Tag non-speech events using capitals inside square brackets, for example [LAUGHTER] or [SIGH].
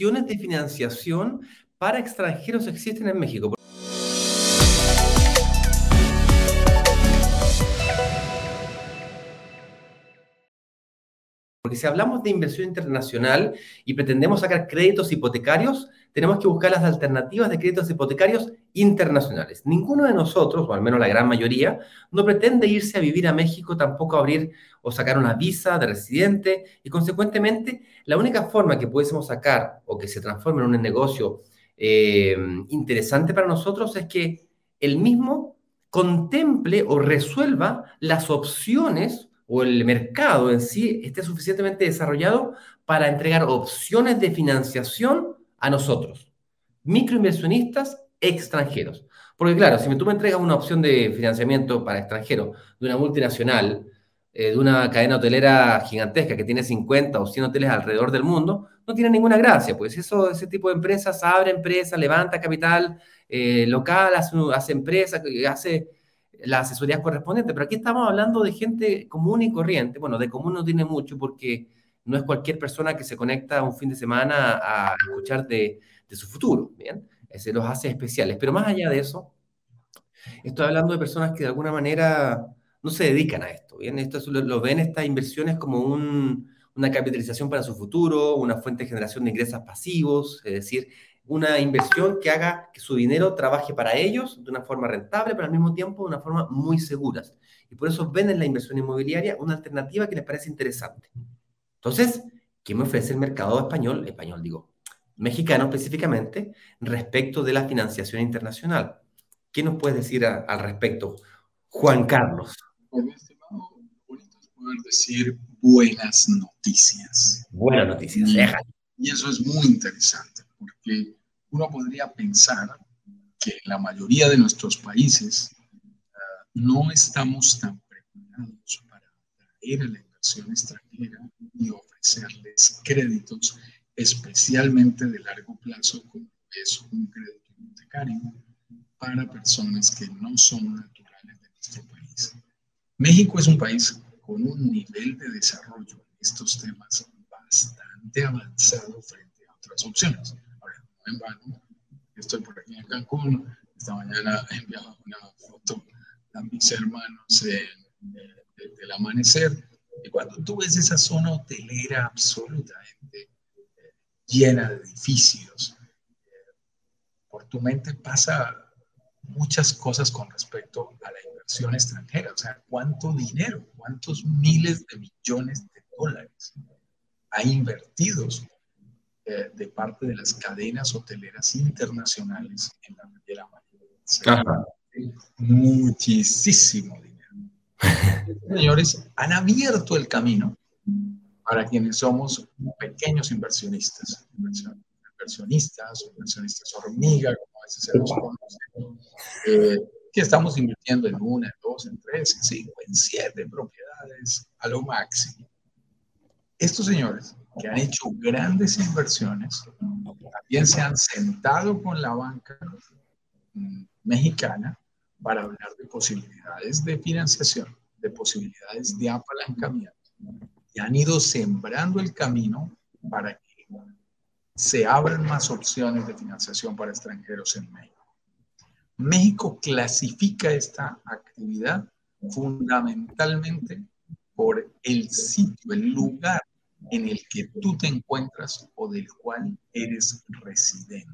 opciones de financiación para extranjeros existen en México. Porque si hablamos de inversión internacional y pretendemos sacar créditos hipotecarios, tenemos que buscar las alternativas de créditos hipotecarios internacionales. Ninguno de nosotros, o al menos la gran mayoría, no pretende irse a vivir a México, tampoco abrir o sacar una visa de residente y consecuentemente la única forma que pudiésemos sacar o que se transforme en un negocio eh, interesante para nosotros es que el mismo contemple o resuelva las opciones o el mercado en sí esté suficientemente desarrollado para entregar opciones de financiación a nosotros, microinversionistas extranjeros. Porque claro, si tú me entregas una opción de financiamiento para extranjeros de una multinacional, eh, de una cadena hotelera gigantesca que tiene 50 o 100 hoteles alrededor del mundo, no tiene ninguna gracia, pues eso, ese tipo de empresas abre empresas, levanta capital eh, local, hace, hace empresas, hace la asesoría correspondiente, pero aquí estamos hablando de gente común y corriente. Bueno, de común no tiene mucho porque no es cualquier persona que se conecta un fin de semana a escuchar de, su futuro, ¿bien? Ese los hace especiales. Pero más allá de eso, estoy hablando de personas que de alguna manera no se dedican a esto, ¿bien? Esto lo, ven estas inversiones como un, una capitalización para su futuro, una fuente de generación de ingresos pasivos, es decir, una inversión que haga que su dinero trabaje para ellos de una forma rentable, pero al mismo tiempo de una forma muy segura. Y por eso ven en la inversión inmobiliaria una alternativa que les parece interesante. Entonces, ¿qué me ofrece el mercado español? Español digo, mexicano específicamente, respecto de la financiación internacional. ¿Qué nos puedes decir al respecto, Juan Carlos? Pues, estimado, bonito es poder decir buenas noticias. Buenas noticias, y eso es muy interesante, porque uno podría pensar que en la mayoría de nuestros países uh, no estamos tan preparados para atraer a la inversión extranjera y ofrecerles créditos, especialmente de largo plazo, como es un crédito hipotecario, para personas que no son naturales de nuestro país. México es un país con un nivel de desarrollo en estos temas bastante avanzado frente a otras opciones en vano. Estoy por aquí en Cancún. Esta mañana he enviado una foto a mis hermanos del amanecer. Y cuando tú ves esa zona hotelera absolutamente eh, llena de edificios, eh, por tu mente pasa muchas cosas con respecto a la inversión extranjera. O sea, cuánto dinero, cuántos miles de millones de dólares hay invertidos eh, de parte de las cadenas hoteleras internacionales en la Riviera Maya. Muchísimo dinero. [LAUGHS] Señores, han abierto el camino para quienes somos pequeños inversionistas, inversionistas, inversionistas hormiga, como a veces se los conoce, eh, que estamos invirtiendo en una, en dos, en tres, en cinco, en siete propiedades a lo máximo. Estos señores que han hecho grandes inversiones, también se han sentado con la banca mm, mexicana para hablar de posibilidades de financiación, de posibilidades de apalancamiento. Y han ido sembrando el camino para que se abran más opciones de financiación para extranjeros en México. México clasifica esta actividad fundamentalmente por el sitio, el lugar en el que tú te encuentras o del cual eres residente.